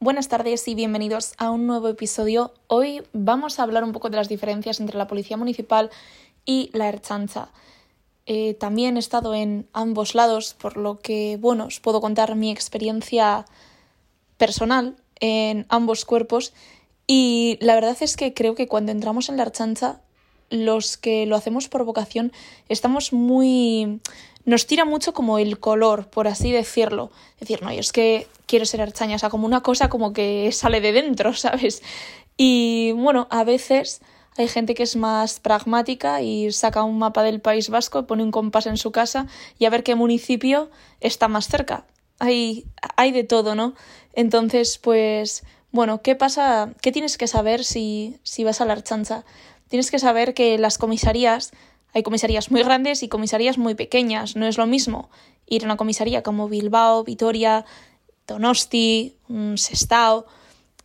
Buenas tardes y bienvenidos a un nuevo episodio. Hoy vamos a hablar un poco de las diferencias entre la Policía Municipal y la Erchancha. Eh, también he estado en ambos lados, por lo que, bueno, os puedo contar mi experiencia personal en ambos cuerpos. Y la verdad es que creo que cuando entramos en la Erchancha, los que lo hacemos por vocación, estamos muy nos tira mucho como el color, por así decirlo. Decir, no, es que quiero ser archaña, o sea, como una cosa como que sale de dentro, ¿sabes? Y bueno, a veces hay gente que es más pragmática y saca un mapa del País Vasco, pone un compás en su casa y a ver qué municipio está más cerca. Hay, hay de todo, ¿no? Entonces, pues, bueno, ¿qué pasa? ¿Qué tienes que saber si, si vas a la archancha? Tienes que saber que las comisarías hay comisarías muy grandes y comisarías muy pequeñas. No es lo mismo ir a una comisaría como Bilbao, Vitoria, Donosti, Sestao,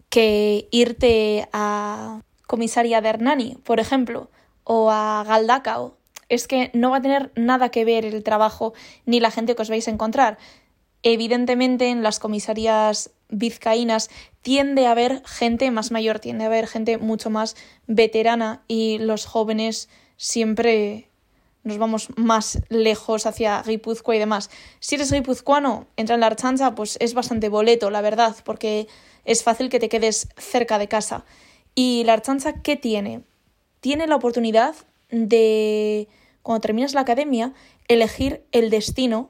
que irte a comisaría de Hernani, por ejemplo, o a Galdacao. Es que no va a tener nada que ver el trabajo ni la gente que os vais a encontrar. Evidentemente, en las comisarías vizcaínas tiende a haber gente más mayor, tiende a haber gente mucho más veterana y los jóvenes siempre nos vamos más lejos hacia Guipúzcoa y demás. Si eres guipuzcoano, entra en la Archancha, pues es bastante boleto, la verdad, porque es fácil que te quedes cerca de casa. ¿Y la Archancha qué tiene? Tiene la oportunidad de, cuando terminas la academia, elegir el destino.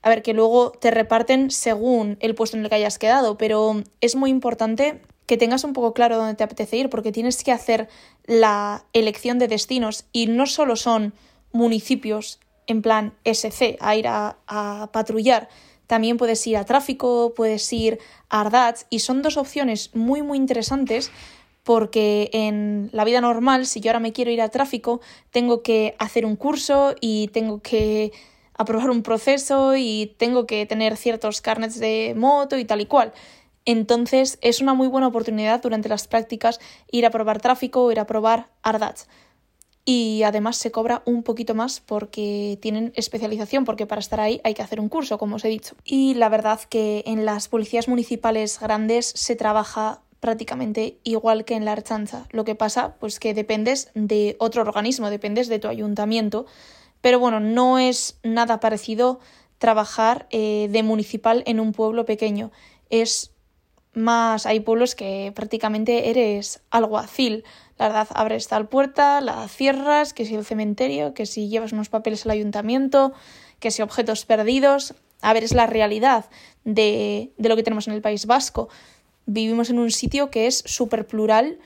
A ver, que luego te reparten según el puesto en el que hayas quedado, pero es muy importante que tengas un poco claro dónde te apetece ir, porque tienes que hacer la elección de destinos y no solo son municipios en plan SC a ir a, patrullar, también puedes ir a tráfico, puedes ir a Ardaz y son dos opciones muy muy interesantes porque en la vida normal, si yo ahora me quiero ir a tráfico, tengo que hacer un curso y tengo que aprobar un proceso y tengo que tener ciertos carnets de moto y tal y cual. Entonces es una muy buena oportunidad durante las prácticas ir a probar tráfico o ir a probar ARDATS. Y además se cobra un poquito más porque tienen especialización, porque para estar ahí hay que hacer un curso, como os he dicho. Y la verdad que en las policías municipales grandes se trabaja prácticamente igual que en la archanza. Lo que pasa, pues que dependes de otro organismo, dependes de tu ayuntamiento. Pero bueno, no es nada parecido trabajar eh, de municipal en un pueblo pequeño. Es más hay pueblos que prácticamente eres alguacil. La verdad, abres tal puerta, la cierras, que si el cementerio, que si llevas unos papeles al ayuntamiento, que si objetos perdidos. A ver, es la realidad de, de lo que tenemos en el País Vasco. Vivimos en un sitio que es súper plural,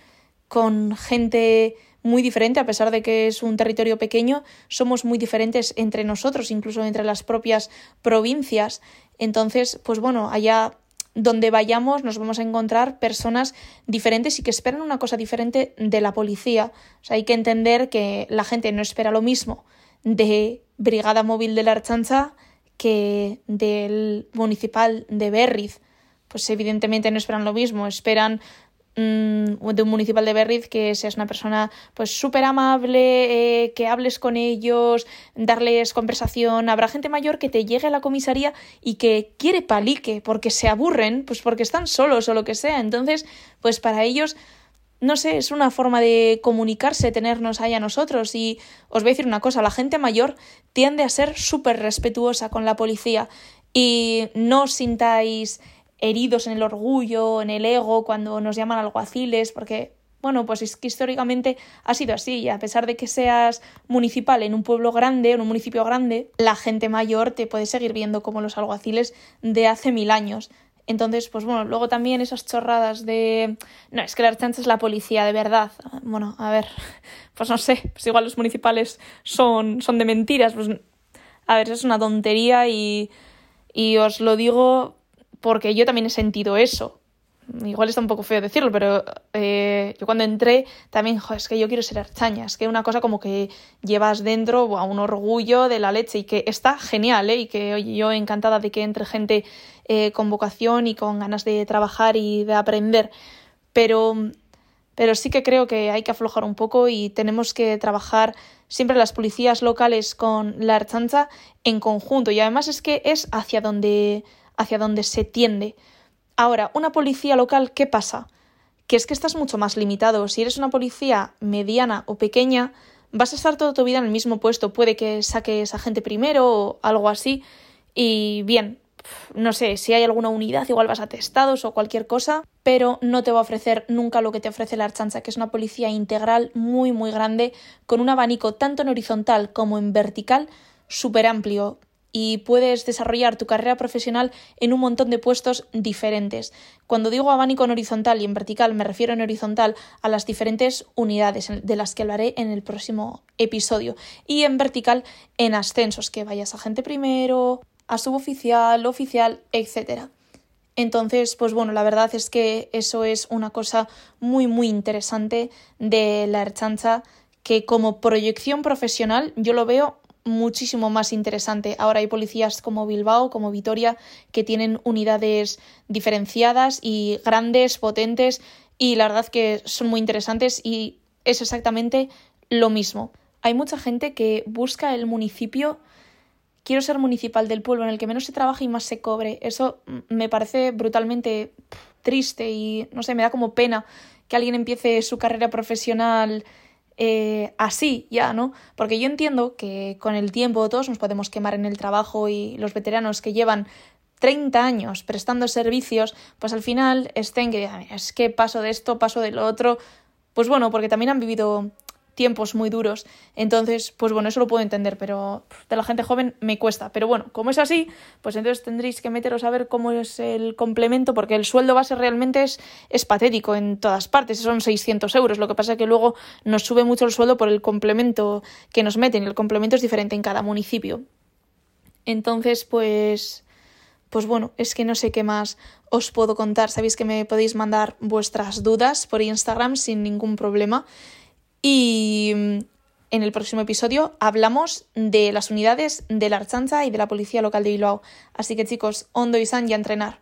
con gente muy diferente, a pesar de que es un territorio pequeño, somos muy diferentes entre nosotros, incluso entre las propias provincias. Entonces, pues bueno, allá donde vayamos nos vamos a encontrar personas diferentes y que esperan una cosa diferente de la policía. O sea, hay que entender que la gente no espera lo mismo de Brigada Móvil de la Archancha que del Municipal de Berriz. Pues evidentemente no esperan lo mismo, esperan de un municipal de Berriz que seas una persona pues súper amable, eh, que hables con ellos, darles conversación. Habrá gente mayor que te llegue a la comisaría y que quiere palique porque se aburren, pues porque están solos o lo que sea. Entonces, pues para ellos, no sé, es una forma de comunicarse, tenernos ahí a nosotros. Y os voy a decir una cosa, la gente mayor tiende a ser súper respetuosa con la policía y no sintáis heridos en el orgullo, en el ego, cuando nos llaman alguaciles, porque, bueno, pues es que históricamente ha sido así, y a pesar de que seas municipal en un pueblo grande, en un municipio grande, la gente mayor te puede seguir viendo como los alguaciles de hace mil años. Entonces, pues bueno, luego también esas chorradas de... No, es que la archancha es la policía, de verdad. Bueno, a ver, pues no sé, pues igual los municipales son, son de mentiras, pues... A ver, es una tontería y, y os lo digo porque yo también he sentido eso. Igual está un poco feo decirlo, pero eh, yo cuando entré también, es que yo quiero ser archaña, es que una cosa como que llevas dentro a un orgullo de la leche y que está genial, ¿eh? y que oye, yo encantada de que entre gente eh, con vocación y con ganas de trabajar y de aprender, pero, pero sí que creo que hay que aflojar un poco y tenemos que trabajar siempre las policías locales con la archancha en conjunto y además es que es hacia donde hacia donde se tiende. Ahora, una policía local, ¿qué pasa? Que es que estás mucho más limitado. Si eres una policía mediana o pequeña, vas a estar toda tu vida en el mismo puesto. Puede que saques a gente primero o algo así. Y bien, no sé, si hay alguna unidad, igual vas a testados o cualquier cosa, pero no te va a ofrecer nunca lo que te ofrece la Archancha, que es una policía integral muy, muy grande, con un abanico tanto en horizontal como en vertical súper amplio y puedes desarrollar tu carrera profesional en un montón de puestos diferentes. Cuando digo abanico en horizontal y en vertical, me refiero en horizontal a las diferentes unidades de las que hablaré en el próximo episodio y en vertical en ascensos, que vayas a gente primero, a suboficial, oficial, etc. Entonces, pues bueno, la verdad es que eso es una cosa muy, muy interesante de la Erchancha, que como proyección profesional yo lo veo muchísimo más interesante. Ahora hay policías como Bilbao, como Vitoria, que tienen unidades diferenciadas y grandes, potentes, y la verdad que son muy interesantes y es exactamente lo mismo. Hay mucha gente que busca el municipio quiero ser municipal del pueblo en el que menos se trabaja y más se cobre. Eso me parece brutalmente triste y no sé, me da como pena que alguien empiece su carrera profesional eh, así ya, ¿no? Porque yo entiendo que con el tiempo todos nos podemos quemar en el trabajo y los veteranos que llevan 30 años prestando servicios, pues al final estén que es que paso de esto, paso de lo otro. Pues bueno, porque también han vivido tiempos muy duros. Entonces, pues bueno, eso lo puedo entender, pero de la gente joven me cuesta. Pero bueno, como es así, pues entonces tendréis que meteros a ver cómo es el complemento, porque el sueldo base realmente es, es patético en todas partes, son 600 euros. Lo que pasa es que luego nos sube mucho el sueldo por el complemento que nos meten, y el complemento es diferente en cada municipio. Entonces, pues... Pues bueno, es que no sé qué más os puedo contar. Sabéis que me podéis mandar vuestras dudas por Instagram sin ningún problema. Y mm, en el próximo episodio hablamos de las unidades de la Archancha y de la Policía Local de Bilbao. Así que chicos, Hondo y San y a entrenar.